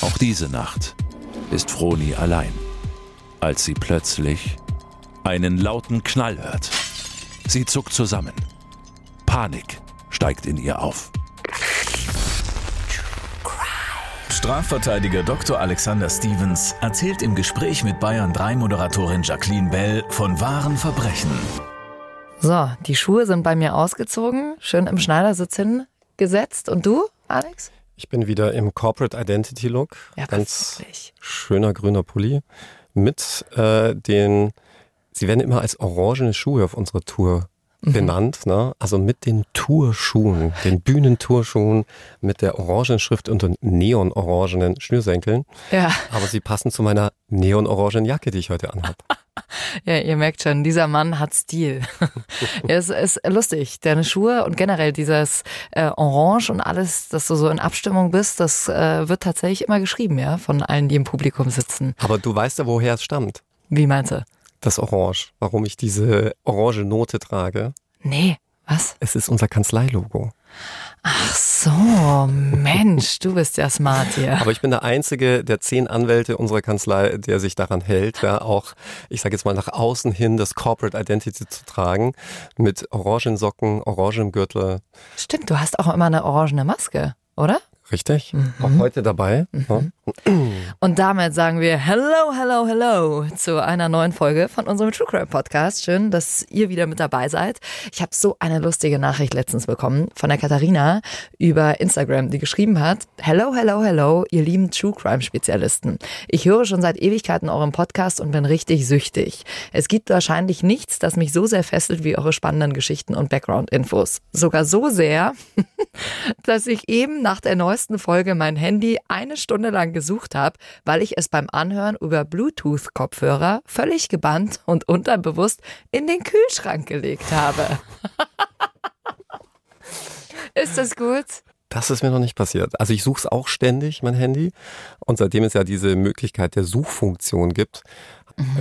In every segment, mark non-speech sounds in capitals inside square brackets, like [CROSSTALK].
Auch diese Nacht ist Froni allein, als sie plötzlich einen lauten Knall hört. Sie zuckt zusammen. Panik steigt in ihr auf. Strafverteidiger Dr. Alexander Stevens erzählt im Gespräch mit Bayern 3 Moderatorin Jacqueline Bell von wahren Verbrechen. So, die Schuhe sind bei mir ausgezogen, schön im Schneidersitz hingesetzt. Und du, Alex? Ich bin wieder im Corporate Identity Look. Ja, Ganz wirklich. schöner grüner Pulli mit äh, den, sie werden immer als orangene Schuhe auf unserer Tour Mhm. benannt, ne? Also mit den Tourschuhen, den Bühnentourschuhen mit der orangenen Schrift und den neonorangenen Schnürsenkeln. Ja, Aber sie passen zu meiner neonorangenen Jacke, die ich heute anhabe. [LAUGHS] ja, ihr merkt schon, dieser Mann hat Stil. [LAUGHS] es ist lustig. Deine Schuhe und generell dieses äh, Orange und alles, dass du so in Abstimmung bist, das äh, wird tatsächlich immer geschrieben, ja, von allen, die im Publikum sitzen. Aber du weißt ja, woher es stammt. Wie meinst du? Das Orange. Warum ich diese orange Note trage. Nee, was? Es ist unser Kanzleilogo. Ach so, Mensch, du bist ja smart hier. Aber ich bin der einzige der zehn Anwälte unserer Kanzlei, der sich daran hält, ja, auch, ich sage jetzt mal, nach außen hin das Corporate Identity zu tragen. Mit orangen Socken, orangem Gürtel. Stimmt, du hast auch immer eine orangene Maske, oder? Richtig? Auch heute dabei. Ja. Und damit sagen wir Hello, hello, hello zu einer neuen Folge von unserem True Crime Podcast. Schön, dass ihr wieder mit dabei seid. Ich habe so eine lustige Nachricht letztens bekommen von der Katharina über Instagram, die geschrieben hat, Hello, hello, hello, ihr lieben True Crime Spezialisten. Ich höre schon seit Ewigkeiten euren Podcast und bin richtig süchtig. Es gibt wahrscheinlich nichts, das mich so sehr fesselt wie eure spannenden Geschichten und Background-Infos. Sogar so sehr, [LAUGHS] dass ich eben nach der neuesten Folge mein Handy eine Stunde lang gesucht habe, weil ich es beim Anhören über Bluetooth-Kopfhörer völlig gebannt und unterbewusst in den Kühlschrank gelegt habe. [LAUGHS] Ist das gut? Das ist mir noch nicht passiert. Also ich suche es auch ständig, mein Handy. Und seitdem es ja diese Möglichkeit der Suchfunktion gibt,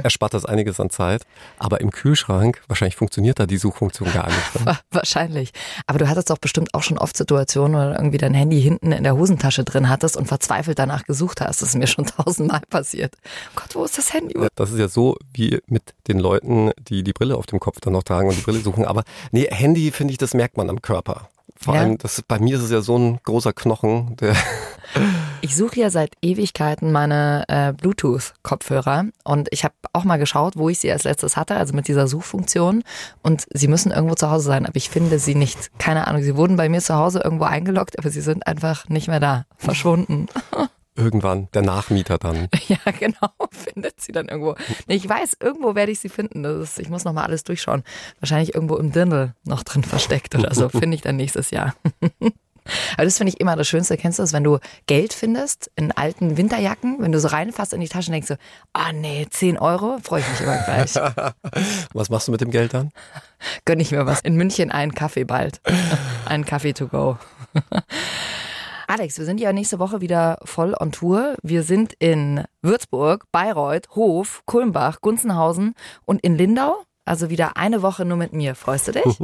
erspart das einiges an Zeit. Aber im Kühlschrank, wahrscheinlich funktioniert da die Suchfunktion gar nicht. Ne? [LAUGHS] Wa- Wahrscheinlich. Aber du hattest doch bestimmt auch schon oft Situationen, wo du irgendwie dein Handy hinten in der Hosentasche drin hattest und verzweifelt danach gesucht hast. Das ist mir schon [LAUGHS] tausendmal passiert. Gott, wo ist das Handy? Das ist ja so wie mit den Leuten, die die Brille auf dem Kopf dann noch tragen und die Brille suchen. Aber nee, Handy finde ich, das merkt man am Körper. Vor Ja. allem, das, bei mir ist es ja so ein großer Knochen, der [LAUGHS] Ich suche ja seit Ewigkeiten meine äh, Bluetooth-Kopfhörer und ich habe auch mal geschaut, wo ich sie als letztes hatte, also mit dieser Suchfunktion. Und sie müssen irgendwo zu Hause sein, aber ich finde sie nicht. Keine Ahnung, sie wurden bei mir zu Hause irgendwo eingeloggt, aber sie sind einfach nicht mehr da, verschwunden. [LAUGHS] irgendwann, der Nachmieter dann. [LAUGHS] ja, genau, [LAUGHS] findet sie dann irgendwo. Ich weiß, irgendwo werde ich sie finden. Das ist, ich muss noch mal alles durchschauen. Wahrscheinlich irgendwo im Dirndl noch drin versteckt oder so. Finde ich dann nächstes Jahr. Aber das finde ich immer das Schönste. Kennst du das, wenn du Geld findest in alten Winterjacken, wenn du so reinfasst in die Tasche und denkst so, ah nee, 10 Euro, freue ich mich immer gleich. [LAUGHS] Was machst du mit dem Geld dann? Gönn ich mir was. In München einen Kaffee bald. [LAUGHS] Einen Kaffee to go. [LAUGHS] Alex, wir sind ja nächste Woche wieder voll on Tour. Wir sind in Würzburg, Bayreuth, Hof, Kulmbach, Gunzenhausen und in Lindau. Also wieder eine Woche nur mit mir. Freust du dich? [LAUGHS]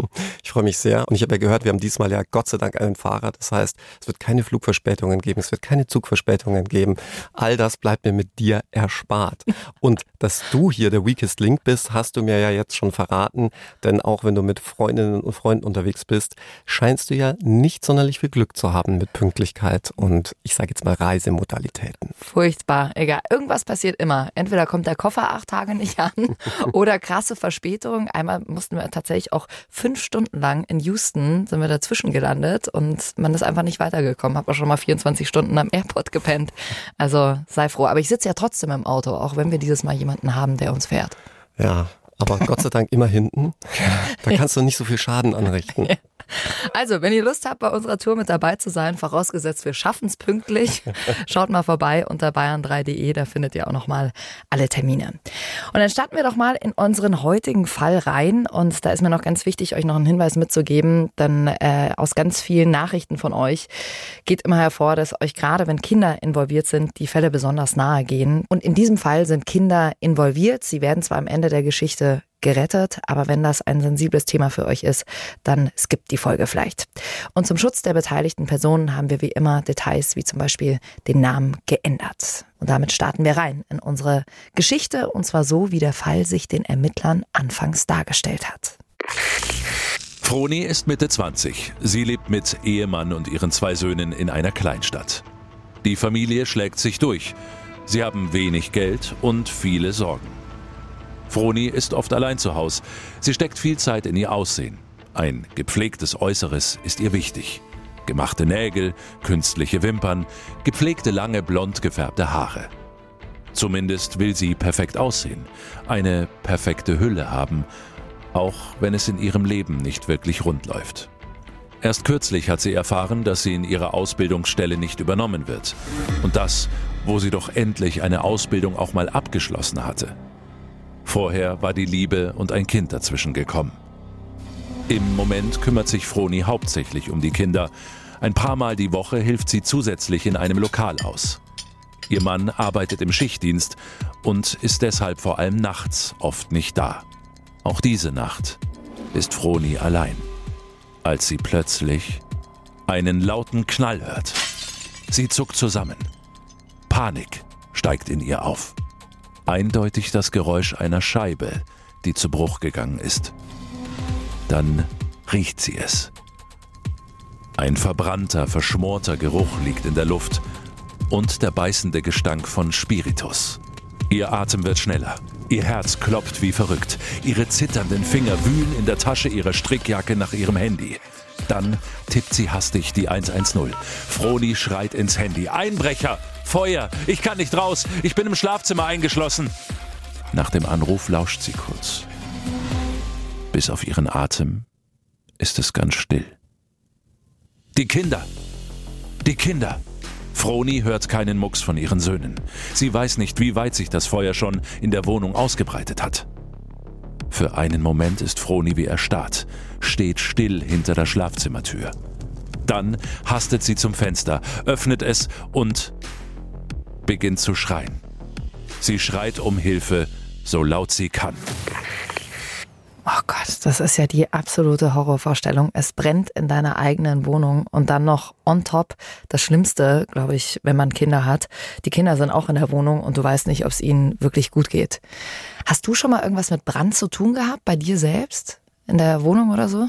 Ich freue mich sehr. Und ich habe ja gehört, wir haben diesmal ja Gott sei Dank einen Fahrer. Das heißt, es wird keine Flugverspätungen geben, es wird keine Zugverspätungen geben. All das bleibt mir mit dir erspart. Und dass du hier der Weakest Link bist, hast du mir ja jetzt schon verraten. Denn auch wenn du mit Freundinnen und Freunden unterwegs bist, scheinst du ja nicht sonderlich viel Glück zu haben mit Pünktlichkeit und ich sage jetzt mal Reisemodalitäten. Furchtbar. Egal. Irgendwas passiert immer. Entweder kommt der Koffer acht Tage nicht an [LAUGHS] oder krasse Verspätung. Einmal mussten wir tatsächlich auch fünf Stunden lang in Houston sind wir dazwischen gelandet und man ist einfach nicht weitergekommen. Hab auch schon mal 24 Stunden am Airport gepennt. Also sei froh. Aber ich sitze ja trotzdem im Auto, auch wenn wir dieses Mal jemanden haben, der uns fährt. Ja, aber Gott sei Dank immer hinten. [LAUGHS] Da kannst du nicht so viel Schaden anrichten. Also, wenn ihr Lust habt, bei unserer Tour mit dabei zu sein, vorausgesetzt wir schaffen es pünktlich, [LAUGHS] schaut mal vorbei unter bayern3.de, da findet ihr auch nochmal alle Termine. Und dann starten wir doch mal in unseren heutigen Fall rein. Und da ist mir noch ganz wichtig, euch noch einen Hinweis mitzugeben, denn äh, aus ganz vielen Nachrichten von euch geht immer hervor, dass euch gerade, wenn Kinder involviert sind, die Fälle besonders nahe gehen. Und in diesem Fall sind Kinder involviert. Sie werden zwar am Ende der Geschichte gerettet. Aber wenn das ein sensibles Thema für euch ist, dann skippt die Folge vielleicht. Und zum Schutz der beteiligten Personen haben wir wie immer Details wie zum Beispiel den Namen geändert. Und damit starten wir rein in unsere Geschichte und zwar so, wie der Fall sich den Ermittlern anfangs dargestellt hat. Froni ist Mitte 20. Sie lebt mit Ehemann und ihren zwei Söhnen in einer Kleinstadt. Die Familie schlägt sich durch. Sie haben wenig Geld und viele Sorgen. Froni ist oft allein zu Hause. Sie steckt viel Zeit in ihr Aussehen. Ein gepflegtes Äußeres ist ihr wichtig. Gemachte Nägel, künstliche Wimpern, gepflegte lange blond gefärbte Haare. Zumindest will sie perfekt aussehen, eine perfekte Hülle haben, auch wenn es in ihrem Leben nicht wirklich rund läuft. Erst kürzlich hat sie erfahren, dass sie in ihrer Ausbildungsstelle nicht übernommen wird. Und das, wo sie doch endlich eine Ausbildung auch mal abgeschlossen hatte. Vorher war die Liebe und ein Kind dazwischen gekommen. Im Moment kümmert sich Froni hauptsächlich um die Kinder. Ein paar Mal die Woche hilft sie zusätzlich in einem Lokal aus. Ihr Mann arbeitet im Schichtdienst und ist deshalb vor allem nachts oft nicht da. Auch diese Nacht ist Froni allein, als sie plötzlich einen lauten Knall hört. Sie zuckt zusammen. Panik steigt in ihr auf eindeutig das Geräusch einer Scheibe, die zu Bruch gegangen ist. Dann riecht sie es. Ein verbrannter, verschmorter Geruch liegt in der Luft und der beißende Gestank von Spiritus. Ihr Atem wird schneller. Ihr Herz klopft wie verrückt. Ihre zitternden Finger wühlen in der Tasche ihrer Strickjacke nach ihrem Handy. Dann tippt sie hastig die 110. Froni schreit ins Handy. Einbrecher! Feuer! Ich kann nicht raus! Ich bin im Schlafzimmer eingeschlossen! Nach dem Anruf lauscht sie kurz. Bis auf ihren Atem ist es ganz still. Die Kinder! Die Kinder! Froni hört keinen Mucks von ihren Söhnen. Sie weiß nicht, wie weit sich das Feuer schon in der Wohnung ausgebreitet hat. Für einen Moment ist Froni wie erstarrt, steht still hinter der Schlafzimmertür. Dann hastet sie zum Fenster, öffnet es und beginnt zu schreien. Sie schreit um Hilfe, so laut sie kann. Oh Gott, das ist ja die absolute Horrorvorstellung. Es brennt in deiner eigenen Wohnung und dann noch on top das Schlimmste, glaube ich, wenn man Kinder hat. Die Kinder sind auch in der Wohnung und du weißt nicht, ob es ihnen wirklich gut geht. Hast du schon mal irgendwas mit Brand zu tun gehabt, bei dir selbst? In der Wohnung oder so?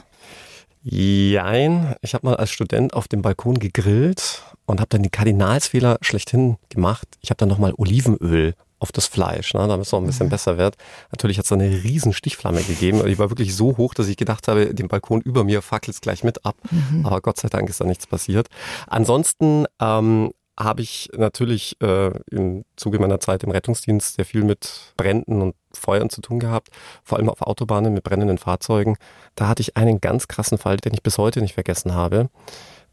Jein. Ich habe mal als Student auf dem Balkon gegrillt und habe dann die Kardinalsfehler schlechthin gemacht. Ich habe dann nochmal Olivenöl auf das Fleisch, ne, damit es noch ein bisschen mhm. besser wird. Natürlich hat es eine riesen Stichflamme gegeben. Die war wirklich so hoch, dass ich gedacht habe, den Balkon über mir fackelt es gleich mit ab. Mhm. Aber Gott sei Dank ist da nichts passiert. Ansonsten ähm, habe ich natürlich äh, im Zuge meiner Zeit im Rettungsdienst sehr viel mit Bränden und Feuern zu tun gehabt, vor allem auf Autobahnen mit brennenden Fahrzeugen. Da hatte ich einen ganz krassen Fall, den ich bis heute nicht vergessen habe.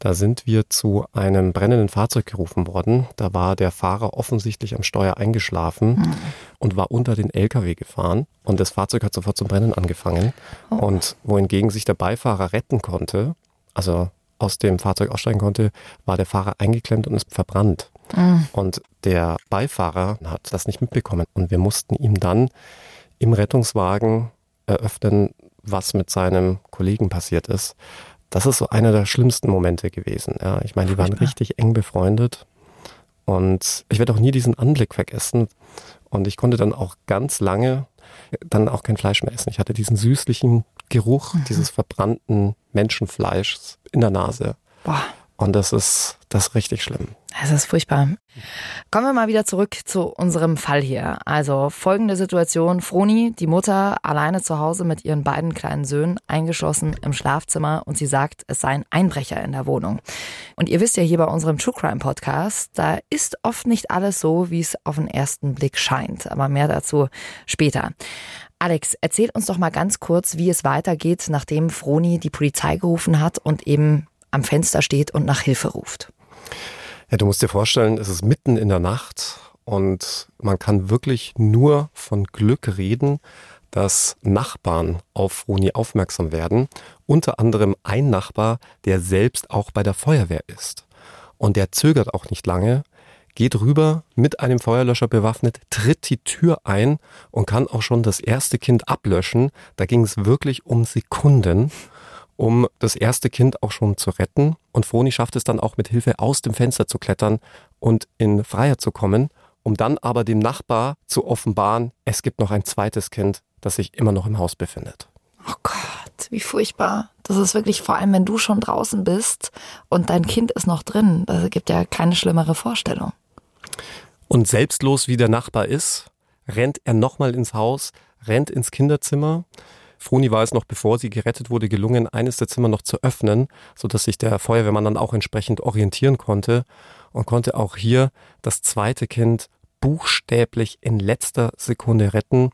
Da sind wir zu einem brennenden Fahrzeug gerufen worden. Da war der Fahrer offensichtlich am Steuer eingeschlafen mhm. und war unter den LKW gefahren. Und das Fahrzeug hat sofort zum Brennen angefangen. Oh. Und wohingegen sich der Beifahrer retten konnte, also aus dem Fahrzeug aussteigen konnte, war der Fahrer eingeklemmt und ist verbrannt. Mhm. Und der Beifahrer hat das nicht mitbekommen. Und wir mussten ihm dann im Rettungswagen eröffnen, was mit seinem Kollegen passiert ist das ist so einer der schlimmsten Momente gewesen. Ja, ich meine, die waren richtig eng befreundet und ich werde auch nie diesen Anblick vergessen. Und ich konnte dann auch ganz lange dann auch kein Fleisch mehr essen. Ich hatte diesen süßlichen Geruch mhm. dieses verbrannten Menschenfleischs in der Nase. Boah. Und das ist, das ist richtig schlimm. Es ist furchtbar. Kommen wir mal wieder zurück zu unserem Fall hier. Also folgende Situation. Froni, die Mutter, alleine zu Hause mit ihren beiden kleinen Söhnen, eingeschlossen im Schlafzimmer und sie sagt, es sei ein Einbrecher in der Wohnung. Und ihr wisst ja hier bei unserem True Crime Podcast, da ist oft nicht alles so, wie es auf den ersten Blick scheint. Aber mehr dazu später. Alex, erzähl uns doch mal ganz kurz, wie es weitergeht, nachdem Froni die Polizei gerufen hat und eben am Fenster steht und nach Hilfe ruft. Ja, du musst dir vorstellen, es ist mitten in der Nacht und man kann wirklich nur von Glück reden, dass Nachbarn auf Froni aufmerksam werden. Unter anderem ein Nachbar, der selbst auch bei der Feuerwehr ist. Und der zögert auch nicht lange, geht rüber mit einem Feuerlöscher bewaffnet, tritt die Tür ein und kann auch schon das erste Kind ablöschen. Da ging es wirklich um Sekunden, um das erste Kind auch schon zu retten. Und Froni schafft es dann auch mit Hilfe aus dem Fenster zu klettern und in Freiheit zu kommen, um dann aber dem Nachbar zu offenbaren, es gibt noch ein zweites Kind, das sich immer noch im Haus befindet. Oh Gott, wie furchtbar. Das ist wirklich vor allem, wenn du schon draußen bist und dein Kind ist noch drin. Das gibt ja keine schlimmere Vorstellung. Und selbstlos wie der Nachbar ist, rennt er nochmal ins Haus, rennt ins Kinderzimmer. Froni war es noch, bevor sie gerettet wurde, gelungen, eines der Zimmer noch zu öffnen, sodass sich der Feuerwehrmann dann auch entsprechend orientieren konnte und konnte auch hier das zweite Kind buchstäblich in letzter Sekunde retten,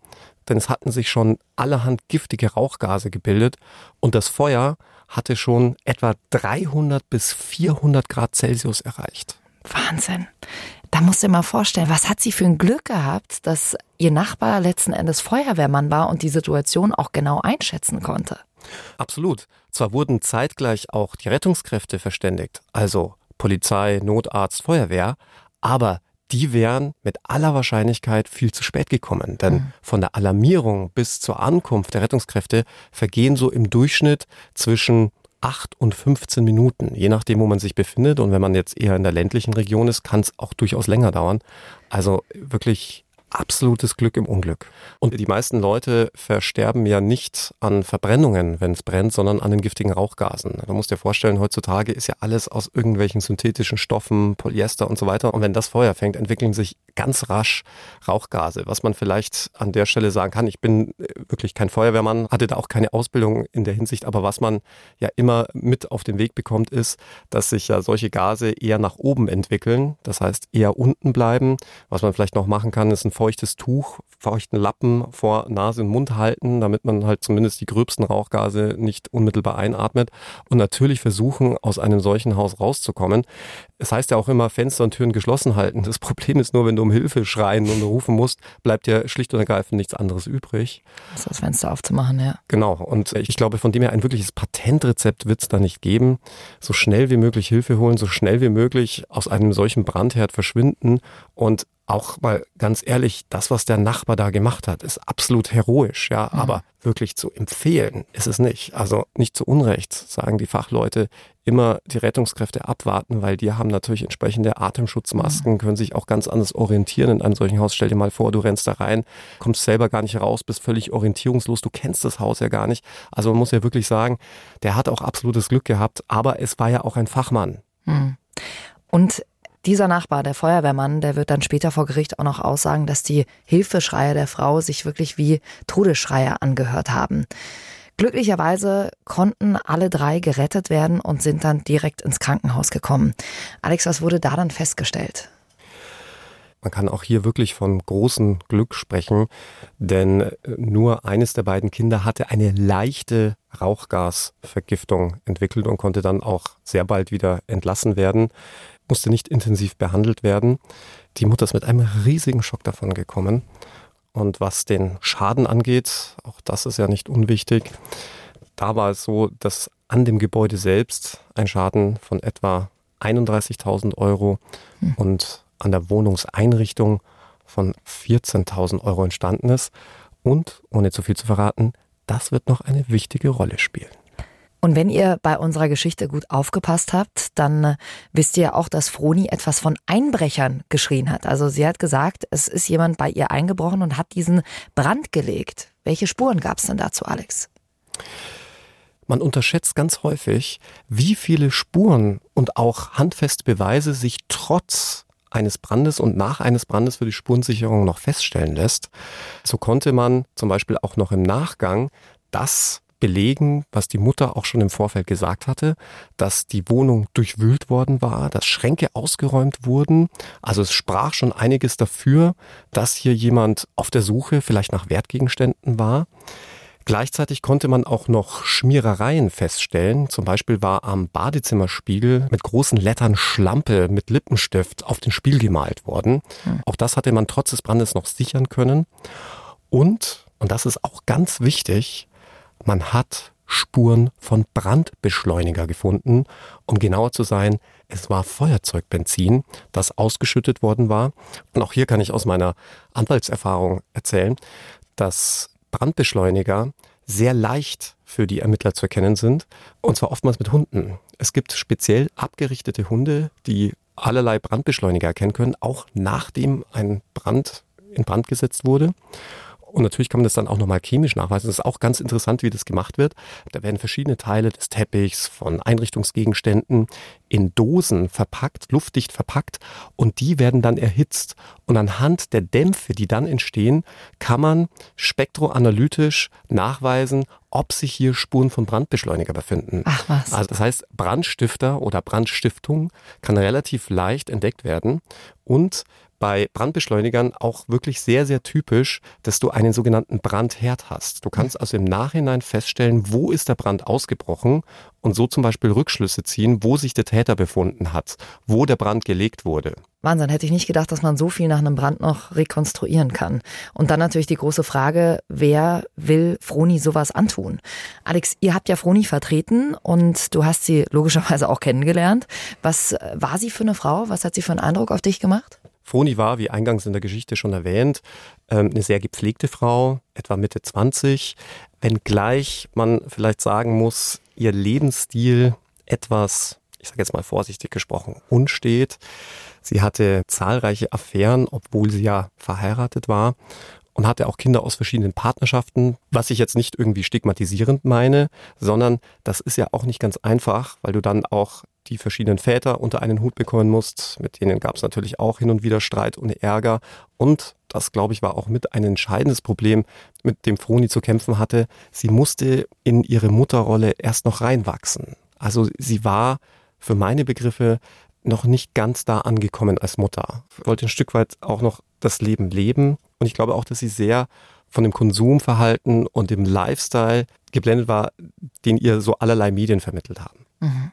denn es hatten sich schon allerhand giftige Rauchgase gebildet und das Feuer hatte schon etwa 300 bis 400 Grad Celsius erreicht. Wahnsinn. Da musst du dir mal vorstellen, was hat sie für ein Glück gehabt, dass ihr Nachbar letzten Endes Feuerwehrmann war und die Situation auch genau einschätzen konnte. Absolut. Zwar wurden zeitgleich auch die Rettungskräfte verständigt, also Polizei, Notarzt, Feuerwehr, aber die wären mit aller Wahrscheinlichkeit viel zu spät gekommen. Denn mhm. von der Alarmierung bis zur Ankunft der Rettungskräfte vergehen so im Durchschnitt zwischen 8 und 15 Minuten, je nachdem, wo man sich befindet. Und wenn man jetzt eher in der ländlichen Region ist, kann es auch durchaus länger dauern. Also wirklich absolutes Glück im Unglück. Und die meisten Leute versterben ja nicht an Verbrennungen, wenn es brennt, sondern an den giftigen Rauchgasen. Du musst dir vorstellen, heutzutage ist ja alles aus irgendwelchen synthetischen Stoffen, Polyester und so weiter. Und wenn das Feuer fängt, entwickeln sich ganz rasch Rauchgase. Was man vielleicht an der Stelle sagen kann, ich bin äh, wirklich kein Feuerwehrmann, hatte da auch keine Ausbildung in der Hinsicht, aber was man ja immer mit auf den Weg bekommt, ist, dass sich ja solche Gase eher nach oben entwickeln, das heißt eher unten bleiben. Was man vielleicht noch machen kann, ist ein feuchtes Tuch, feuchten Lappen vor Nase und Mund halten, damit man halt zumindest die gröbsten Rauchgase nicht unmittelbar einatmet und natürlich versuchen, aus einem solchen Haus rauszukommen. Es heißt ja auch immer, Fenster und Türen geschlossen halten. Das Problem ist nur, wenn du um Hilfe schreien und rufen musst, bleibt dir schlicht und ergreifend nichts anderes übrig. Das, das Fenster aufzumachen, ja. Genau. Und ich glaube, von dem her ein wirkliches Patentrezept wird es da nicht geben. So schnell wie möglich Hilfe holen, so schnell wie möglich aus einem solchen Brandherd verschwinden und auch mal ganz ehrlich, das, was der Nachbar da gemacht hat, ist absolut heroisch, ja, mhm. aber wirklich zu empfehlen ist es nicht. Also nicht zu Unrecht, sagen die Fachleute, immer die Rettungskräfte abwarten, weil die haben natürlich entsprechende Atemschutzmasken, mhm. können sich auch ganz anders orientieren in einem solchen Haus. Stell dir mal vor, du rennst da rein, kommst selber gar nicht raus, bist völlig orientierungslos, du kennst das Haus ja gar nicht. Also man muss ja wirklich sagen, der hat auch absolutes Glück gehabt, aber es war ja auch ein Fachmann. Mhm. Und dieser Nachbar, der Feuerwehrmann, der wird dann später vor Gericht auch noch aussagen, dass die Hilfeschreie der Frau sich wirklich wie Todesschreie angehört haben. Glücklicherweise konnten alle drei gerettet werden und sind dann direkt ins Krankenhaus gekommen. Alex, was wurde da dann festgestellt? Man kann auch hier wirklich von großem Glück sprechen, denn nur eines der beiden Kinder hatte eine leichte Rauchgasvergiftung entwickelt und konnte dann auch sehr bald wieder entlassen werden musste nicht intensiv behandelt werden. Die Mutter ist mit einem riesigen Schock davon gekommen. Und was den Schaden angeht, auch das ist ja nicht unwichtig, da war es so, dass an dem Gebäude selbst ein Schaden von etwa 31.000 Euro hm. und an der Wohnungseinrichtung von 14.000 Euro entstanden ist. Und, ohne zu viel zu verraten, das wird noch eine wichtige Rolle spielen. Und wenn ihr bei unserer Geschichte gut aufgepasst habt, dann äh, wisst ihr auch, dass Froni etwas von Einbrechern geschrien hat. Also sie hat gesagt, es ist jemand bei ihr eingebrochen und hat diesen Brand gelegt. Welche Spuren gab es denn dazu, Alex? Man unterschätzt ganz häufig, wie viele Spuren und auch handfeste Beweise sich trotz eines Brandes und nach eines Brandes für die Spurensicherung noch feststellen lässt. So konnte man zum Beispiel auch noch im Nachgang das belegen, was die Mutter auch schon im Vorfeld gesagt hatte, dass die Wohnung durchwühlt worden war, dass Schränke ausgeräumt wurden. Also es sprach schon einiges dafür, dass hier jemand auf der Suche vielleicht nach Wertgegenständen war. Gleichzeitig konnte man auch noch Schmierereien feststellen. Zum Beispiel war am Badezimmerspiegel mit großen Lettern Schlampe mit Lippenstift auf den Spiel gemalt worden. Hm. Auch das hatte man trotz des Brandes noch sichern können. Und, und das ist auch ganz wichtig, man hat Spuren von Brandbeschleuniger gefunden. Um genauer zu sein, es war Feuerzeugbenzin, das ausgeschüttet worden war. Und auch hier kann ich aus meiner Anwaltserfahrung erzählen, dass Brandbeschleuniger sehr leicht für die Ermittler zu erkennen sind. Und zwar oftmals mit Hunden. Es gibt speziell abgerichtete Hunde, die allerlei Brandbeschleuniger erkennen können, auch nachdem ein Brand in Brand gesetzt wurde. Und natürlich kann man das dann auch nochmal chemisch nachweisen. Das ist auch ganz interessant, wie das gemacht wird. Da werden verschiedene Teile des Teppichs von Einrichtungsgegenständen in Dosen verpackt, luftdicht verpackt und die werden dann erhitzt. Und anhand der Dämpfe, die dann entstehen, kann man spektroanalytisch nachweisen, ob sich hier Spuren von Brandbeschleuniger befinden. Ach was. Also das heißt, Brandstifter oder Brandstiftung kann relativ leicht entdeckt werden und bei Brandbeschleunigern auch wirklich sehr, sehr typisch, dass du einen sogenannten Brandherd hast. Du kannst also im Nachhinein feststellen, wo ist der Brand ausgebrochen und so zum Beispiel Rückschlüsse ziehen, wo sich der Täter befunden hat, wo der Brand gelegt wurde. Wahnsinn, hätte ich nicht gedacht, dass man so viel nach einem Brand noch rekonstruieren kann. Und dann natürlich die große Frage, wer will Froni sowas antun? Alex, ihr habt ja Froni vertreten und du hast sie logischerweise auch kennengelernt. Was war sie für eine Frau? Was hat sie für einen Eindruck auf dich gemacht? Froni war, wie eingangs in der Geschichte schon erwähnt, ähm, eine sehr gepflegte Frau, etwa Mitte 20, wenngleich man vielleicht sagen muss, ihr Lebensstil etwas, ich sage jetzt mal vorsichtig gesprochen, unstet. Sie hatte zahlreiche Affären, obwohl sie ja verheiratet war und hatte auch Kinder aus verschiedenen Partnerschaften, was ich jetzt nicht irgendwie stigmatisierend meine, sondern das ist ja auch nicht ganz einfach, weil du dann auch die verschiedenen Väter unter einen Hut bekommen musst. Mit denen gab es natürlich auch hin und wieder Streit und Ärger. Und das, glaube ich, war auch mit ein entscheidendes Problem, mit dem Froni zu kämpfen hatte. Sie musste in ihre Mutterrolle erst noch reinwachsen. Also sie war für meine Begriffe noch nicht ganz da angekommen als Mutter. Wollte ein Stück weit auch noch das Leben leben. Und ich glaube auch, dass sie sehr von dem Konsumverhalten und dem Lifestyle geblendet war, den ihr so allerlei Medien vermittelt haben. Mhm.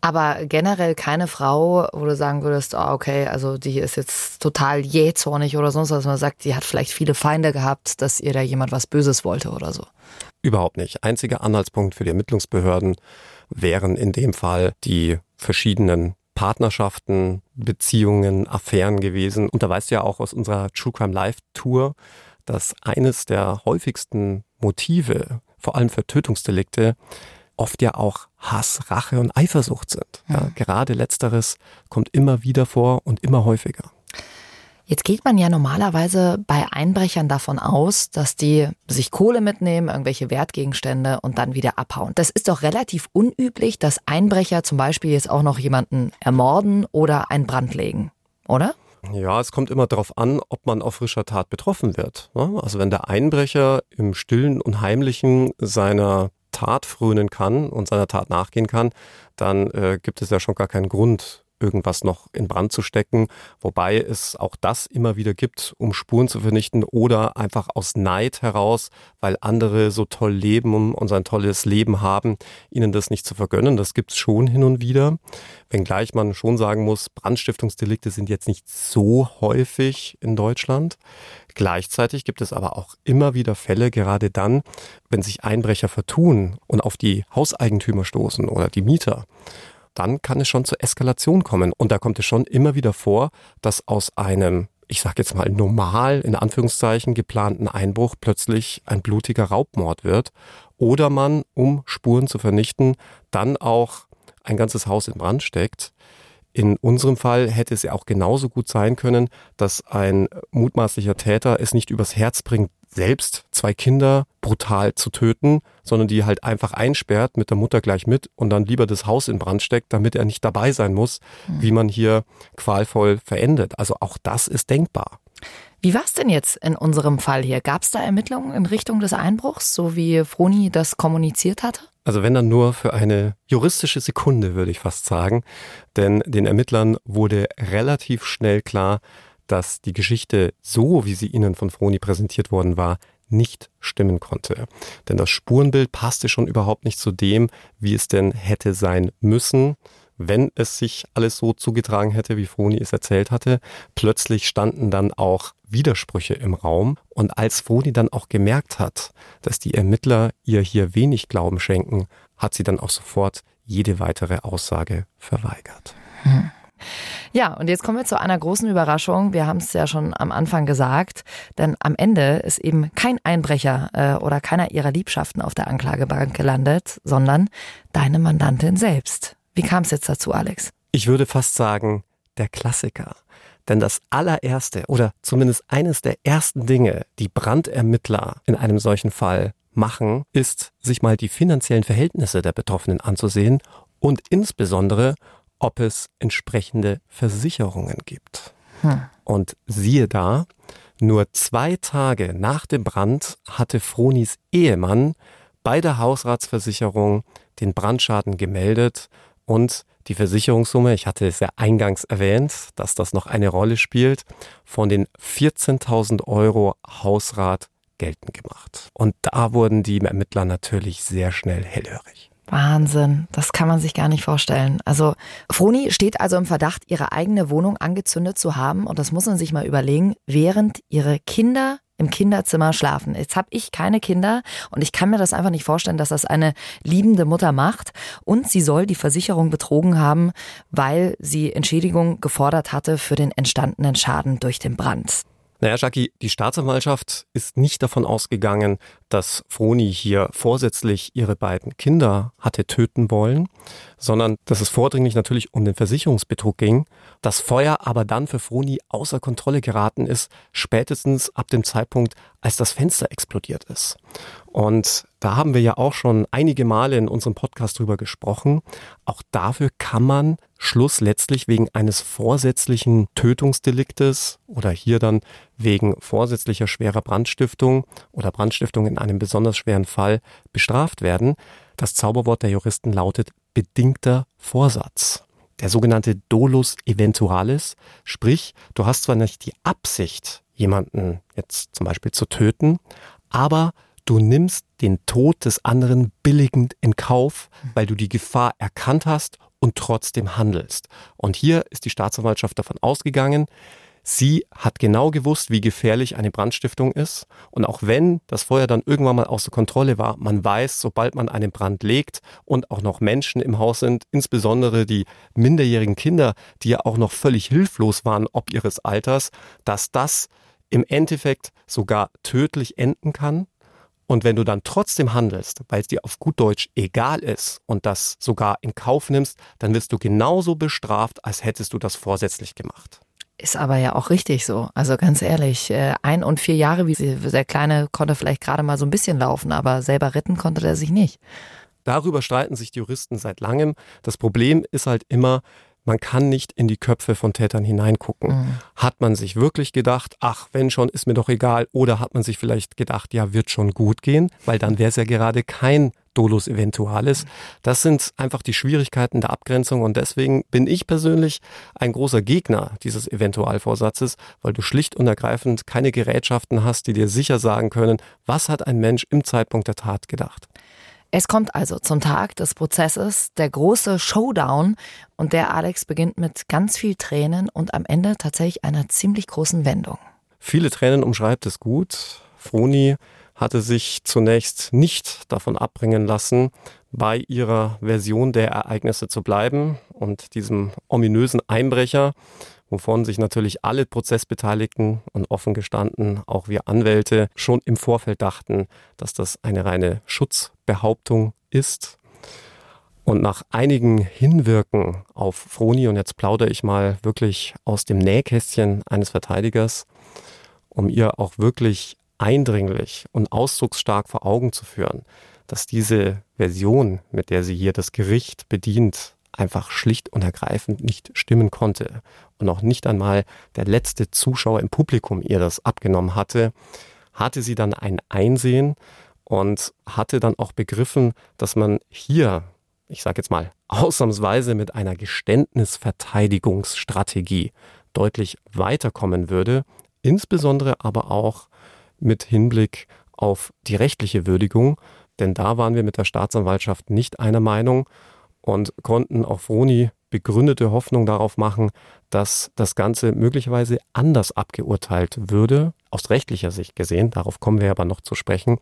Aber generell keine Frau, wo du sagen würdest, oh, okay, also die ist jetzt total jähzornig oder sonst was. Man sagt, die hat vielleicht viele Feinde gehabt, dass ihr da jemand was Böses wollte oder so. Überhaupt nicht. Einziger Anhaltspunkt für die Ermittlungsbehörden wären in dem Fall die verschiedenen Partnerschaften, Beziehungen, Affären gewesen. Und da weißt du ja auch aus unserer True Crime Live Tour, dass eines der häufigsten Motive, vor allem für Tötungsdelikte, oft ja auch Hass, Rache und Eifersucht sind. Ja, mhm. gerade letzteres kommt immer wieder vor und immer häufiger. Jetzt geht man ja normalerweise bei Einbrechern davon aus, dass die sich Kohle mitnehmen, irgendwelche Wertgegenstände und dann wieder abhauen. Das ist doch relativ unüblich, dass Einbrecher zum Beispiel jetzt auch noch jemanden ermorden oder einen Brand legen, oder? Ja, es kommt immer darauf an, ob man auf frischer Tat betroffen wird. Ne? Also wenn der Einbrecher im stillen und heimlichen seiner Tat frönen kann und seiner Tat nachgehen kann, dann äh, gibt es ja schon gar keinen Grund, irgendwas noch in Brand zu stecken, wobei es auch das immer wieder gibt, um Spuren zu vernichten oder einfach aus Neid heraus, weil andere so toll leben und ein tolles Leben haben, ihnen das nicht zu vergönnen. Das gibt's schon hin und wieder, wenngleich man schon sagen muss, Brandstiftungsdelikte sind jetzt nicht so häufig in Deutschland. Gleichzeitig gibt es aber auch immer wieder Fälle, gerade dann, wenn sich Einbrecher vertun und auf die Hauseigentümer stoßen oder die Mieter dann kann es schon zur Eskalation kommen. Und da kommt es schon immer wieder vor, dass aus einem ich sage jetzt mal normal in Anführungszeichen geplanten Einbruch plötzlich ein blutiger Raubmord wird oder man, um Spuren zu vernichten, dann auch ein ganzes Haus in Brand steckt. In unserem Fall hätte es ja auch genauso gut sein können, dass ein mutmaßlicher Täter es nicht übers Herz bringt, selbst zwei Kinder brutal zu töten, sondern die halt einfach einsperrt, mit der Mutter gleich mit und dann lieber das Haus in Brand steckt, damit er nicht dabei sein muss, mhm. wie man hier qualvoll verendet. Also auch das ist denkbar. Wie war es denn jetzt in unserem Fall hier? Gab es da Ermittlungen in Richtung des Einbruchs, so wie Froni das kommuniziert hatte? Also wenn dann nur für eine juristische Sekunde, würde ich fast sagen. Denn den Ermittlern wurde relativ schnell klar, dass die Geschichte, so wie sie ihnen von Froni präsentiert worden war, nicht stimmen konnte. Denn das Spurenbild passte schon überhaupt nicht zu dem, wie es denn hätte sein müssen wenn es sich alles so zugetragen hätte, wie Froni es erzählt hatte. Plötzlich standen dann auch Widersprüche im Raum. Und als Froni dann auch gemerkt hat, dass die Ermittler ihr hier wenig Glauben schenken, hat sie dann auch sofort jede weitere Aussage verweigert. Hm. Ja, und jetzt kommen wir zu einer großen Überraschung. Wir haben es ja schon am Anfang gesagt, denn am Ende ist eben kein Einbrecher äh, oder keiner ihrer Liebschaften auf der Anklagebank gelandet, sondern deine Mandantin selbst. Wie kam es jetzt dazu, Alex? Ich würde fast sagen, der Klassiker. Denn das allererste oder zumindest eines der ersten Dinge, die Brandermittler in einem solchen Fall machen, ist, sich mal die finanziellen Verhältnisse der Betroffenen anzusehen und insbesondere, ob es entsprechende Versicherungen gibt. Hm. Und siehe da, nur zwei Tage nach dem Brand hatte Fronis Ehemann bei der Hausratsversicherung den Brandschaden gemeldet und die Versicherungssumme, ich hatte es ja eingangs erwähnt, dass das noch eine Rolle spielt, von den 14.000 Euro Hausrat geltend gemacht. Und da wurden die Ermittler natürlich sehr schnell hellhörig. Wahnsinn, das kann man sich gar nicht vorstellen. Also Froni steht also im Verdacht, ihre eigene Wohnung angezündet zu haben und das muss man sich mal überlegen, während ihre Kinder im Kinderzimmer schlafen. Jetzt habe ich keine Kinder und ich kann mir das einfach nicht vorstellen, dass das eine liebende Mutter macht. Und sie soll die Versicherung betrogen haben, weil sie Entschädigung gefordert hatte für den entstandenen Schaden durch den Brand. Naja, Jackie, die Staatsanwaltschaft ist nicht davon ausgegangen, dass Froni hier vorsätzlich ihre beiden Kinder hatte töten wollen, sondern dass es vordringlich natürlich um den Versicherungsbetrug ging. Das Feuer aber dann für Froni außer Kontrolle geraten ist, spätestens ab dem Zeitpunkt, als das Fenster explodiert ist. Und da haben wir ja auch schon einige Male in unserem Podcast drüber gesprochen. Auch dafür kann man Schluss letztlich wegen eines vorsätzlichen Tötungsdeliktes oder hier dann wegen vorsätzlicher schwerer Brandstiftung oder Brandstiftung in einem besonders schweren Fall bestraft werden. Das Zauberwort der Juristen lautet bedingter Vorsatz. Der sogenannte Dolus eventualis, sprich, du hast zwar nicht die Absicht, jemanden jetzt zum Beispiel zu töten, aber du nimmst den Tod des anderen billigend in Kauf, weil du die Gefahr erkannt hast und trotzdem handelst. Und hier ist die Staatsanwaltschaft davon ausgegangen, Sie hat genau gewusst, wie gefährlich eine Brandstiftung ist. Und auch wenn das Feuer dann irgendwann mal außer Kontrolle war, man weiß, sobald man einen Brand legt und auch noch Menschen im Haus sind, insbesondere die minderjährigen Kinder, die ja auch noch völlig hilflos waren, ob ihres Alters, dass das im Endeffekt sogar tödlich enden kann. Und wenn du dann trotzdem handelst, weil es dir auf gut Deutsch egal ist und das sogar in Kauf nimmst, dann wirst du genauso bestraft, als hättest du das vorsätzlich gemacht. Ist aber ja auch richtig so. Also ganz ehrlich, äh, ein und vier Jahre, wie der Kleine konnte vielleicht gerade mal so ein bisschen laufen, aber selber retten konnte er sich nicht. Darüber streiten sich die Juristen seit langem. Das Problem ist halt immer, man kann nicht in die Köpfe von Tätern hineingucken. Mhm. Hat man sich wirklich gedacht, ach, wenn schon, ist mir doch egal, oder hat man sich vielleicht gedacht, ja, wird schon gut gehen, weil dann wäre es ja gerade kein Dolus Eventualis. Das sind einfach die Schwierigkeiten der Abgrenzung und deswegen bin ich persönlich ein großer Gegner dieses Eventualvorsatzes, weil du schlicht und ergreifend keine Gerätschaften hast, die dir sicher sagen können, was hat ein Mensch im Zeitpunkt der Tat gedacht. Es kommt also zum Tag des Prozesses, der große Showdown und der Alex beginnt mit ganz viel Tränen und am Ende tatsächlich einer ziemlich großen Wendung. Viele Tränen umschreibt es gut. Froni hatte sich zunächst nicht davon abbringen lassen, bei ihrer Version der Ereignisse zu bleiben und diesem ominösen Einbrecher, wovon sich natürlich alle Prozessbeteiligten und offen gestanden, auch wir Anwälte, schon im Vorfeld dachten, dass das eine reine Schutzbehauptung ist. Und nach einigen Hinwirken auf Froni, und jetzt plaudere ich mal wirklich aus dem Nähkästchen eines Verteidigers, um ihr auch wirklich eindringlich und ausdrucksstark vor Augen zu führen, dass diese Version, mit der sie hier das Gericht bedient, einfach schlicht und ergreifend nicht stimmen konnte und auch nicht einmal der letzte Zuschauer im Publikum ihr das abgenommen hatte, hatte sie dann ein Einsehen und hatte dann auch begriffen, dass man hier, ich sage jetzt mal, ausnahmsweise mit einer Geständnisverteidigungsstrategie deutlich weiterkommen würde, insbesondere aber auch mit Hinblick auf die rechtliche Würdigung, denn da waren wir mit der Staatsanwaltschaft nicht einer Meinung und konnten auch Froni begründete Hoffnung darauf machen, dass das Ganze möglicherweise anders abgeurteilt würde, aus rechtlicher Sicht gesehen, darauf kommen wir aber noch zu sprechen,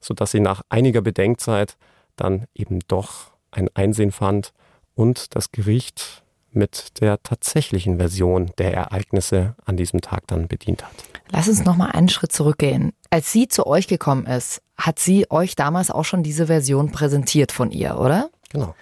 sodass sie nach einiger Bedenkzeit dann eben doch ein Einsehen fand und das Gericht mit der tatsächlichen Version der Ereignisse an diesem Tag dann bedient hat. Lass uns noch mal einen Schritt zurückgehen. Als sie zu euch gekommen ist, hat sie euch damals auch schon diese Version präsentiert von ihr, oder? Genau.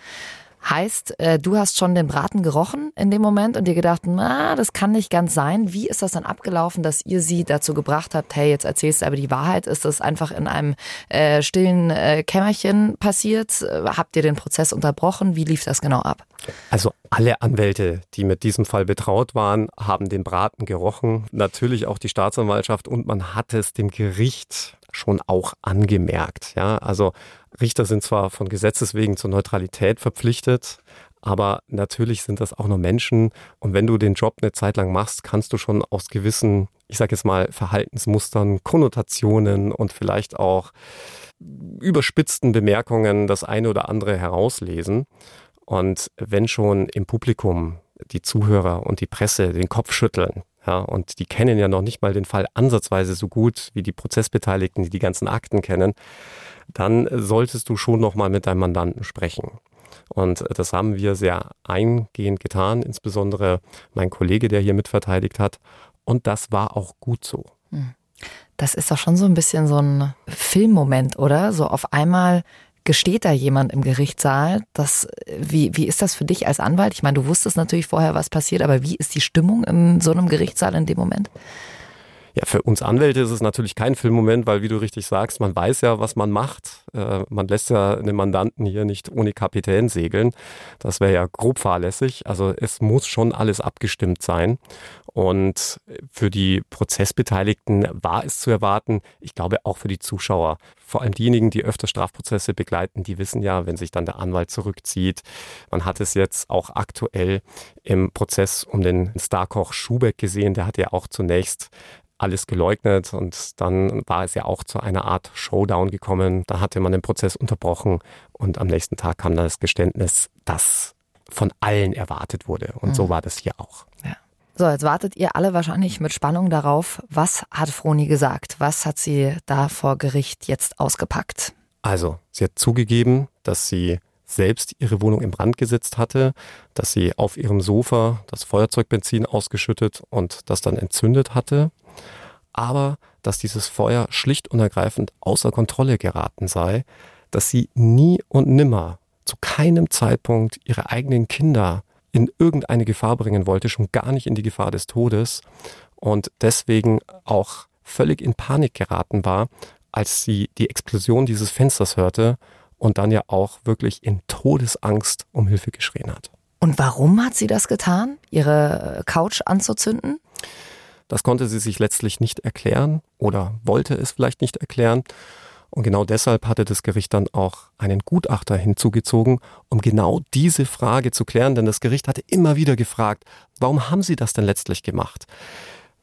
Heißt, äh, du hast schon den Braten gerochen in dem Moment und dir gedacht, na, das kann nicht ganz sein. Wie ist das dann abgelaufen, dass ihr sie dazu gebracht habt, hey, jetzt erzählst du aber die Wahrheit? Ist das einfach in einem äh, stillen äh, Kämmerchen passiert? Äh, habt ihr den Prozess unterbrochen? Wie lief das genau ab? Also alle Anwälte, die mit diesem Fall betraut waren, haben den Braten gerochen. Natürlich auch die Staatsanwaltschaft und man hat es dem Gericht schon auch angemerkt. Ja, also Richter sind zwar von Gesetzes wegen zur Neutralität verpflichtet, aber natürlich sind das auch nur Menschen. Und wenn du den Job eine Zeit lang machst, kannst du schon aus gewissen, ich sage jetzt mal, Verhaltensmustern, Konnotationen und vielleicht auch überspitzten Bemerkungen das eine oder andere herauslesen. Und wenn schon im Publikum die Zuhörer und die Presse den Kopf schütteln, ja, und die kennen ja noch nicht mal den Fall ansatzweise so gut wie die Prozessbeteiligten, die die ganzen Akten kennen, dann solltest du schon noch mal mit deinem Mandanten sprechen. Und das haben wir sehr eingehend getan, insbesondere mein Kollege, der hier mitverteidigt hat. Und das war auch gut so. Hm. Das ist doch schon so ein bisschen so ein Filmmoment, oder? So auf einmal gesteht da jemand im Gerichtssaal? Das, wie, wie ist das für dich als Anwalt? Ich meine, du wusstest natürlich vorher, was passiert, aber wie ist die Stimmung in so einem Gerichtssaal in dem Moment? Ja, für uns Anwälte ist es natürlich kein Filmmoment, weil wie du richtig sagst, man weiß ja, was man macht. Äh, man lässt ja einen Mandanten hier nicht ohne Kapitän segeln. Das wäre ja grob fahrlässig. Also es muss schon alles abgestimmt sein. Und für die Prozessbeteiligten war es zu erwarten, ich glaube auch für die Zuschauer. Vor allem diejenigen, die öfter Strafprozesse begleiten, die wissen ja, wenn sich dann der Anwalt zurückzieht. Man hat es jetzt auch aktuell im Prozess um den Starkoch Schubeck gesehen. Der hat ja auch zunächst alles geleugnet und dann war es ja auch zu einer Art Showdown gekommen. Da hatte man den Prozess unterbrochen und am nächsten Tag kam dann das Geständnis, das von allen erwartet wurde. Und mhm. so war das hier auch. Ja. So, jetzt wartet ihr alle wahrscheinlich mit Spannung darauf, was hat Froni gesagt? Was hat sie da vor Gericht jetzt ausgepackt? Also, sie hat zugegeben, dass sie selbst ihre Wohnung in Brand gesetzt hatte, dass sie auf ihrem Sofa das Feuerzeugbenzin ausgeschüttet und das dann entzündet hatte aber dass dieses Feuer schlicht und ergreifend außer Kontrolle geraten sei, dass sie nie und nimmer zu keinem Zeitpunkt ihre eigenen Kinder in irgendeine Gefahr bringen wollte, schon gar nicht in die Gefahr des Todes und deswegen auch völlig in Panik geraten war, als sie die Explosion dieses Fensters hörte und dann ja auch wirklich in Todesangst um Hilfe geschrien hat. Und warum hat sie das getan, ihre Couch anzuzünden? Das konnte sie sich letztlich nicht erklären oder wollte es vielleicht nicht erklären. Und genau deshalb hatte das Gericht dann auch einen Gutachter hinzugezogen, um genau diese Frage zu klären. Denn das Gericht hatte immer wieder gefragt, warum haben Sie das denn letztlich gemacht?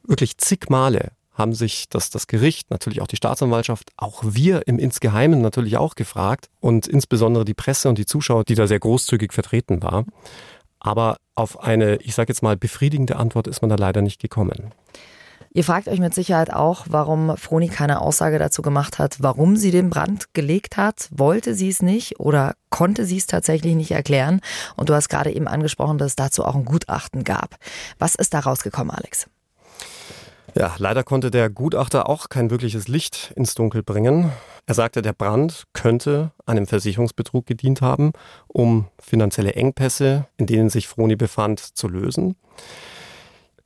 Wirklich zig Male haben sich das, das Gericht, natürlich auch die Staatsanwaltschaft, auch wir im Insgeheimen natürlich auch gefragt und insbesondere die Presse und die Zuschauer, die da sehr großzügig vertreten war. Aber auf eine, ich sage jetzt mal, befriedigende Antwort ist man da leider nicht gekommen. Ihr fragt euch mit Sicherheit auch, warum Froni keine Aussage dazu gemacht hat, warum sie den Brand gelegt hat. Wollte sie es nicht oder konnte sie es tatsächlich nicht erklären? Und du hast gerade eben angesprochen, dass es dazu auch ein Gutachten gab. Was ist da rausgekommen, Alex? Ja, leider konnte der Gutachter auch kein wirkliches Licht ins Dunkel bringen. Er sagte, der Brand könnte einem Versicherungsbetrug gedient haben, um finanzielle Engpässe, in denen sich Froni befand, zu lösen.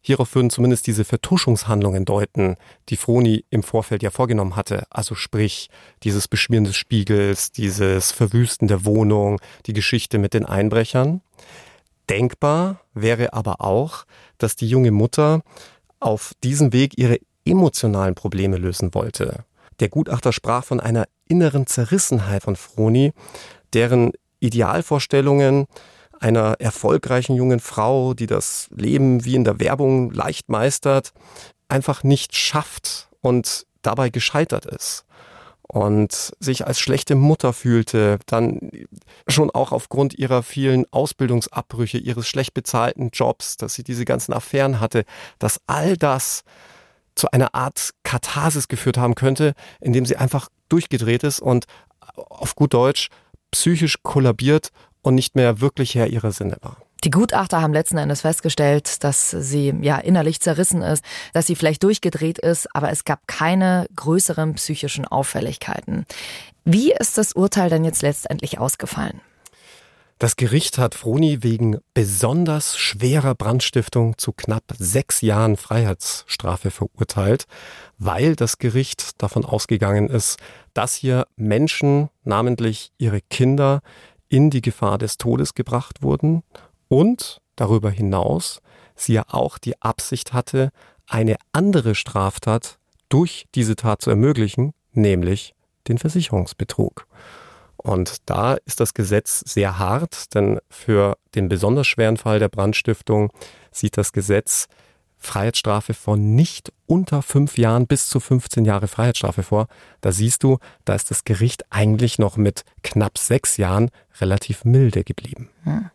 Hierauf würden zumindest diese Vertuschungshandlungen deuten, die Froni im Vorfeld ja vorgenommen hatte. Also sprich, dieses Beschmieren des Spiegels, dieses Verwüsten der Wohnung, die Geschichte mit den Einbrechern. Denkbar wäre aber auch, dass die junge Mutter auf diesem Weg ihre emotionalen Probleme lösen wollte. Der Gutachter sprach von einer inneren Zerrissenheit von Froni, deren Idealvorstellungen einer erfolgreichen jungen Frau, die das Leben wie in der Werbung leicht meistert, einfach nicht schafft und dabei gescheitert ist und sich als schlechte Mutter fühlte, dann schon auch aufgrund ihrer vielen Ausbildungsabbrüche, ihres schlecht bezahlten Jobs, dass sie diese ganzen Affären hatte, dass all das zu einer Art Katharsis geführt haben könnte, indem sie einfach durchgedreht ist und auf gut Deutsch psychisch kollabiert und nicht mehr wirklich Herr ihrer Sinne war. Die Gutachter haben letzten Endes festgestellt, dass sie ja innerlich zerrissen ist, dass sie vielleicht durchgedreht ist, aber es gab keine größeren psychischen Auffälligkeiten. Wie ist das Urteil denn jetzt letztendlich ausgefallen? Das Gericht hat Froni wegen besonders schwerer Brandstiftung zu knapp sechs Jahren Freiheitsstrafe verurteilt, weil das Gericht davon ausgegangen ist, dass hier Menschen, namentlich ihre Kinder, in die Gefahr des Todes gebracht wurden und darüber hinaus sie ja auch die Absicht hatte, eine andere Straftat durch diese Tat zu ermöglichen, nämlich den Versicherungsbetrug. Und da ist das Gesetz sehr hart, denn für den besonders schweren Fall der Brandstiftung sieht das Gesetz Freiheitsstrafe von nicht unter fünf Jahren bis zu 15 Jahre Freiheitsstrafe vor. Da siehst du, da ist das Gericht eigentlich noch mit knapp sechs Jahren relativ milde geblieben. Hm.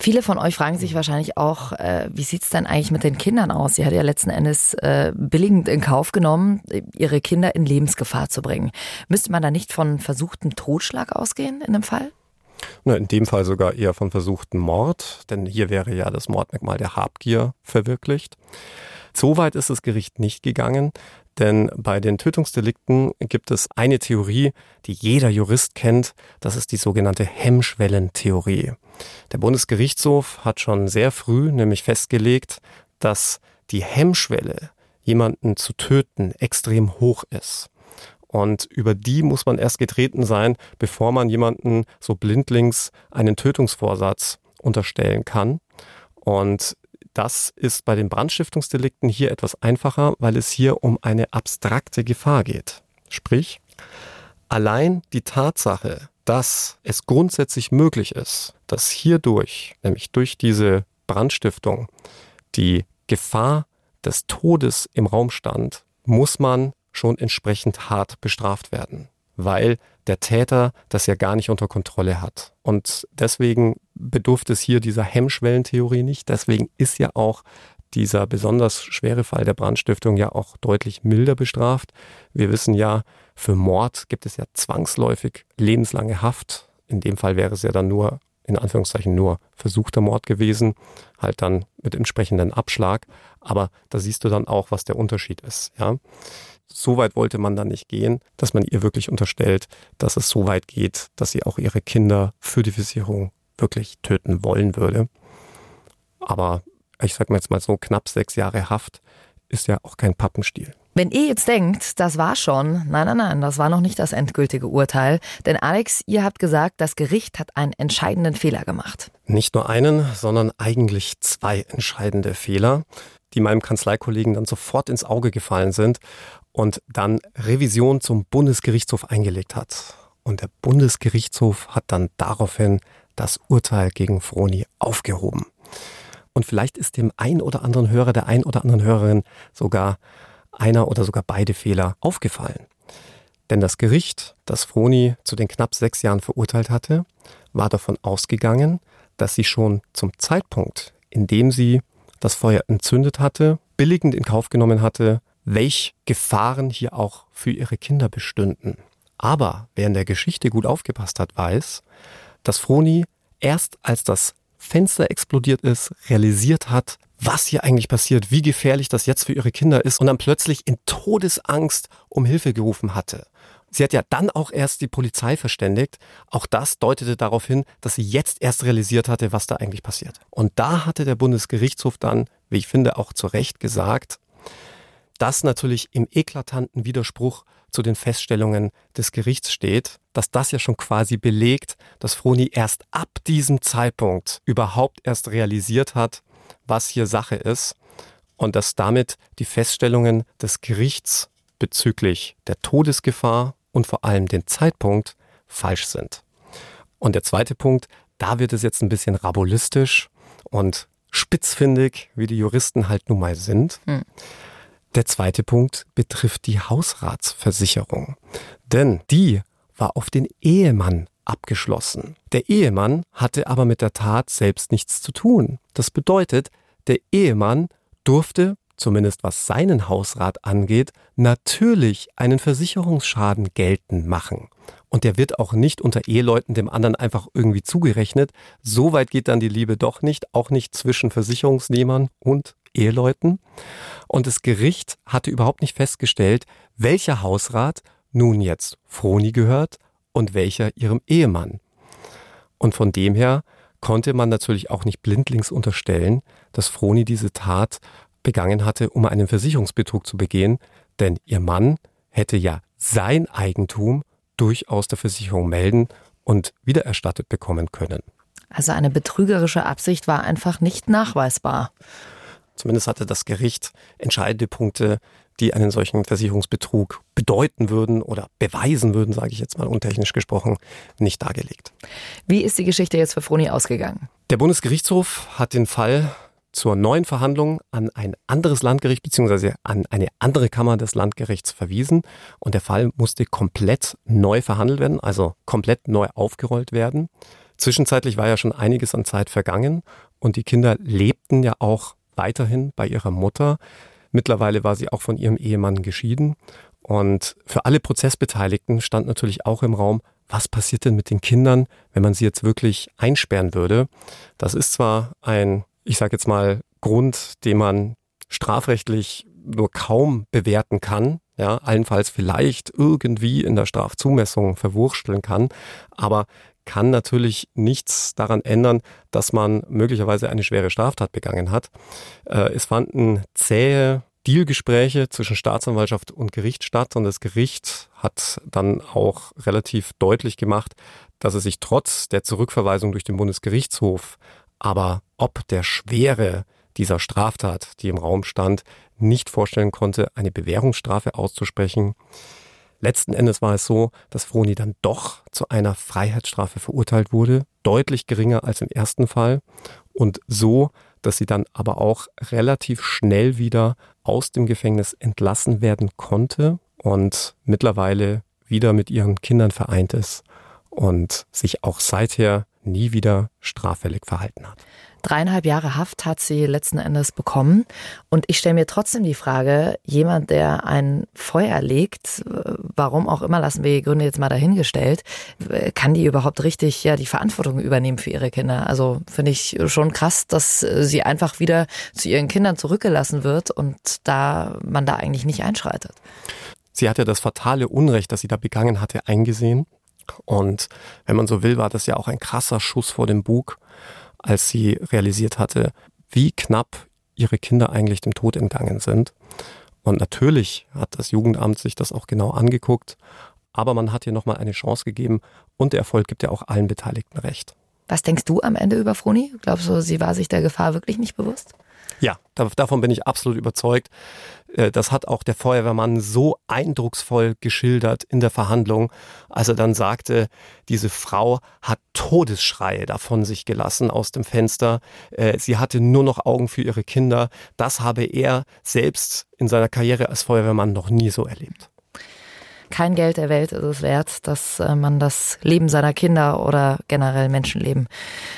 Viele von euch fragen sich wahrscheinlich auch, äh, wie sieht's denn eigentlich mit den Kindern aus? Sie hat ja letzten Endes äh, billigend in Kauf genommen, ihre Kinder in Lebensgefahr zu bringen. Müsste man da nicht von versuchtem Totschlag ausgehen in dem Fall? In dem Fall sogar eher von versuchten Mord, denn hier wäre ja das Mordmerkmal der Habgier verwirklicht. So weit ist das Gericht nicht gegangen, denn bei den Tötungsdelikten gibt es eine Theorie, die jeder Jurist kennt, das ist die sogenannte Hemmschwellentheorie. Der Bundesgerichtshof hat schon sehr früh nämlich festgelegt, dass die Hemmschwelle, jemanden zu töten, extrem hoch ist. Und über die muss man erst getreten sein, bevor man jemanden so blindlings einen Tötungsvorsatz unterstellen kann. Und das ist bei den Brandstiftungsdelikten hier etwas einfacher, weil es hier um eine abstrakte Gefahr geht. Sprich, allein die Tatsache, dass es grundsätzlich möglich ist, dass hierdurch, nämlich durch diese Brandstiftung, die Gefahr des Todes im Raum stand, muss man schon entsprechend hart bestraft werden, weil der Täter das ja gar nicht unter Kontrolle hat. Und deswegen bedurft es hier dieser Hemmschwellentheorie nicht. Deswegen ist ja auch dieser besonders schwere Fall der Brandstiftung ja auch deutlich milder bestraft. Wir wissen ja, für Mord gibt es ja zwangsläufig lebenslange Haft. In dem Fall wäre es ja dann nur, in Anführungszeichen, nur versuchter Mord gewesen, halt dann mit entsprechendem Abschlag. Aber da siehst du dann auch, was der Unterschied ist, ja. So weit wollte man dann nicht gehen, dass man ihr wirklich unterstellt, dass es so weit geht, dass sie auch ihre Kinder für die Versicherung wirklich töten wollen würde. Aber ich sag mal jetzt mal so knapp sechs Jahre Haft ist ja auch kein Pappenstiel. Wenn ihr jetzt denkt, das war schon, nein, nein, nein, das war noch nicht das endgültige Urteil. Denn Alex, ihr habt gesagt, das Gericht hat einen entscheidenden Fehler gemacht. Nicht nur einen, sondern eigentlich zwei entscheidende Fehler, die meinem Kanzleikollegen dann sofort ins Auge gefallen sind und dann Revision zum Bundesgerichtshof eingelegt hat. Und der Bundesgerichtshof hat dann daraufhin das Urteil gegen Froni aufgehoben. Und vielleicht ist dem ein oder anderen Hörer, der ein oder anderen Hörerin sogar einer oder sogar beide Fehler aufgefallen. Denn das Gericht, das Froni zu den knapp sechs Jahren verurteilt hatte, war davon ausgegangen, dass sie schon zum Zeitpunkt, in dem sie das Feuer entzündet hatte, billigend in Kauf genommen hatte, welch Gefahren hier auch für ihre Kinder bestünden. Aber wer in der Geschichte gut aufgepasst hat, weiß, dass Froni erst als das Fenster explodiert ist, realisiert hat, was hier eigentlich passiert, wie gefährlich das jetzt für ihre Kinder ist und dann plötzlich in Todesangst um Hilfe gerufen hatte. Sie hat ja dann auch erst die Polizei verständigt. Auch das deutete darauf hin, dass sie jetzt erst realisiert hatte, was da eigentlich passiert. Und da hatte der Bundesgerichtshof dann, wie ich finde, auch zu Recht gesagt, dass natürlich im eklatanten Widerspruch zu den Feststellungen des Gerichts steht, dass das ja schon quasi belegt, dass Froni erst ab diesem Zeitpunkt überhaupt erst realisiert hat, was hier Sache ist und dass damit die Feststellungen des Gerichts bezüglich der Todesgefahr und vor allem den Zeitpunkt falsch sind. Und der zweite Punkt, da wird es jetzt ein bisschen rabulistisch und spitzfindig, wie die Juristen halt nun mal sind. Hm. Der zweite Punkt betrifft die Hausratsversicherung. Denn die war auf den Ehemann abgeschlossen. Der Ehemann hatte aber mit der Tat selbst nichts zu tun. Das bedeutet, der Ehemann durfte zumindest was seinen Hausrat angeht, natürlich einen Versicherungsschaden geltend machen. Und der wird auch nicht unter Eheleuten dem anderen einfach irgendwie zugerechnet. So weit geht dann die Liebe doch nicht, auch nicht zwischen Versicherungsnehmern und Eheleuten. Und das Gericht hatte überhaupt nicht festgestellt, welcher Hausrat nun jetzt Froni gehört und welcher ihrem Ehemann. Und von dem her konnte man natürlich auch nicht blindlings unterstellen, dass Froni diese Tat begangen hatte, um einen Versicherungsbetrug zu begehen, denn ihr Mann hätte ja sein Eigentum durchaus der Versicherung melden und wiedererstattet bekommen können. Also eine betrügerische Absicht war einfach nicht nachweisbar. Zumindest hatte das Gericht entscheidende Punkte, die einen solchen Versicherungsbetrug bedeuten würden oder beweisen würden, sage ich jetzt mal untechnisch gesprochen, nicht dargelegt. Wie ist die Geschichte jetzt für Froni ausgegangen? Der Bundesgerichtshof hat den Fall zur neuen Verhandlung an ein anderes Landgericht bzw. an eine andere Kammer des Landgerichts verwiesen und der Fall musste komplett neu verhandelt werden, also komplett neu aufgerollt werden. Zwischenzeitlich war ja schon einiges an Zeit vergangen und die Kinder lebten ja auch weiterhin bei ihrer Mutter. Mittlerweile war sie auch von ihrem Ehemann geschieden und für alle Prozessbeteiligten stand natürlich auch im Raum, was passiert denn mit den Kindern, wenn man sie jetzt wirklich einsperren würde? Das ist zwar ein ich sage jetzt mal, Grund, den man strafrechtlich nur kaum bewerten kann, ja, allenfalls vielleicht irgendwie in der Strafzumessung verwursteln kann, aber kann natürlich nichts daran ändern, dass man möglicherweise eine schwere Straftat begangen hat. Äh, es fanden zähe Dealgespräche zwischen Staatsanwaltschaft und Gericht statt und das Gericht hat dann auch relativ deutlich gemacht, dass es sich trotz der Zurückverweisung durch den Bundesgerichtshof aber ob der Schwere dieser Straftat, die im Raum stand, nicht vorstellen konnte, eine Bewährungsstrafe auszusprechen. Letzten Endes war es so, dass Froni dann doch zu einer Freiheitsstrafe verurteilt wurde, deutlich geringer als im ersten Fall und so, dass sie dann aber auch relativ schnell wieder aus dem Gefängnis entlassen werden konnte und mittlerweile wieder mit ihren Kindern vereint ist und sich auch seither nie wieder straffällig verhalten hat. Dreieinhalb Jahre Haft hat sie letzten Endes bekommen. Und ich stelle mir trotzdem die Frage, jemand, der ein Feuer legt, warum auch immer, lassen wir die Gründe jetzt mal dahingestellt, kann die überhaupt richtig ja die Verantwortung übernehmen für ihre Kinder? Also finde ich schon krass, dass sie einfach wieder zu ihren Kindern zurückgelassen wird und da man da eigentlich nicht einschreitet. Sie hat ja das fatale Unrecht, das sie da begangen hatte, eingesehen. Und wenn man so will, war das ja auch ein krasser Schuss vor dem Bug, als sie realisiert hatte, wie knapp ihre Kinder eigentlich dem Tod entgangen sind. Und natürlich hat das Jugendamt sich das auch genau angeguckt, aber man hat ihr nochmal eine Chance gegeben und der Erfolg gibt ja auch allen Beteiligten recht. Was denkst du am Ende über Froni? Glaubst du, sie war sich der Gefahr wirklich nicht bewusst? Ja, davon bin ich absolut überzeugt. Äh, das hat auch der Feuerwehrmann so eindrucksvoll geschildert in der Verhandlung, als er dann sagte, diese Frau hat Todesschreie davon sich gelassen aus dem Fenster. Äh, sie hatte nur noch Augen für ihre Kinder. Das habe er selbst in seiner Karriere als Feuerwehrmann noch nie so erlebt. Kein Geld der Welt ist es wert, dass äh, man das Leben seiner Kinder oder generell Menschenleben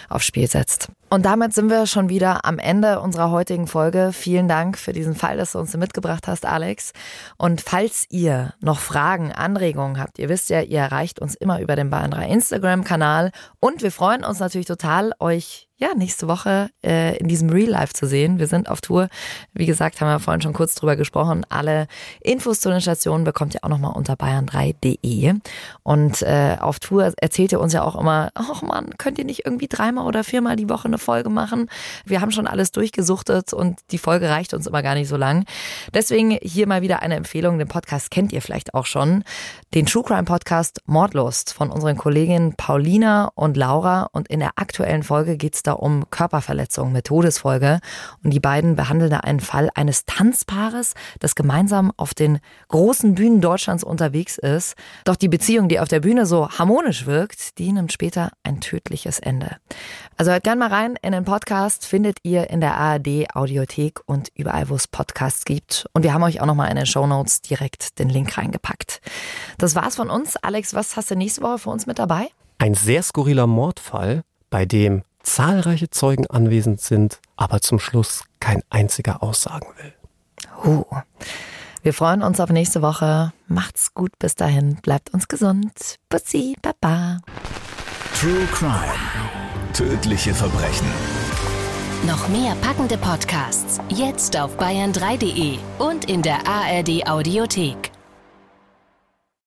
aufs Spiel setzt. Und damit sind wir schon wieder am Ende unserer heutigen Folge. Vielen Dank für diesen Fall, dass du uns mitgebracht hast, Alex. Und falls ihr noch Fragen, Anregungen habt, ihr wisst ja, ihr erreicht uns immer über den Bayern 3 Instagram-Kanal. Und wir freuen uns natürlich total, euch ja, nächste Woche äh, in diesem Real Life zu sehen. Wir sind auf Tour. Wie gesagt, haben wir vorhin schon kurz drüber gesprochen. Alle Infos zu den Stationen bekommt ihr auch nochmal unter bayern3.de. Und äh, auf Tour erzählt ihr uns ja auch immer, ach man, könnt ihr nicht irgendwie dreimal oder viermal die Woche eine Folge machen? Wir haben schon alles durchgesuchtet und die Folge reicht uns immer gar nicht so lang. Deswegen hier mal wieder eine Empfehlung. Den Podcast kennt ihr vielleicht auch schon. Den True Crime Podcast Mordlust von unseren Kolleginnen Paulina und Laura. Und in der aktuellen Folge geht's da um Körperverletzung mit Todesfolge. Und die beiden behandeln da einen Fall eines Tanzpaares, das gemeinsam auf den großen Bühnen Deutschlands unterwegs ist. Doch die Beziehung, die auf der Bühne so harmonisch wirkt, die nimmt später ein tödliches Ende. Also hört gerne mal rein in den Podcast, findet ihr in der ARD Audiothek und überall, wo es Podcasts gibt. Und wir haben euch auch nochmal in den Show Notes direkt den Link reingepackt. Das war's von uns. Alex, was hast du nächste Woche für uns mit dabei? Ein sehr skurriler Mordfall, bei dem zahlreiche Zeugen anwesend sind, aber zum Schluss kein einziger aussagen will. Uh. Wir freuen uns auf nächste Woche. Macht's gut bis dahin. Bleibt uns gesund. Bussi, Baba. True Crime. Tödliche Verbrechen. Noch mehr packende Podcasts jetzt auf bayern3.de und in der ARD Audiothek.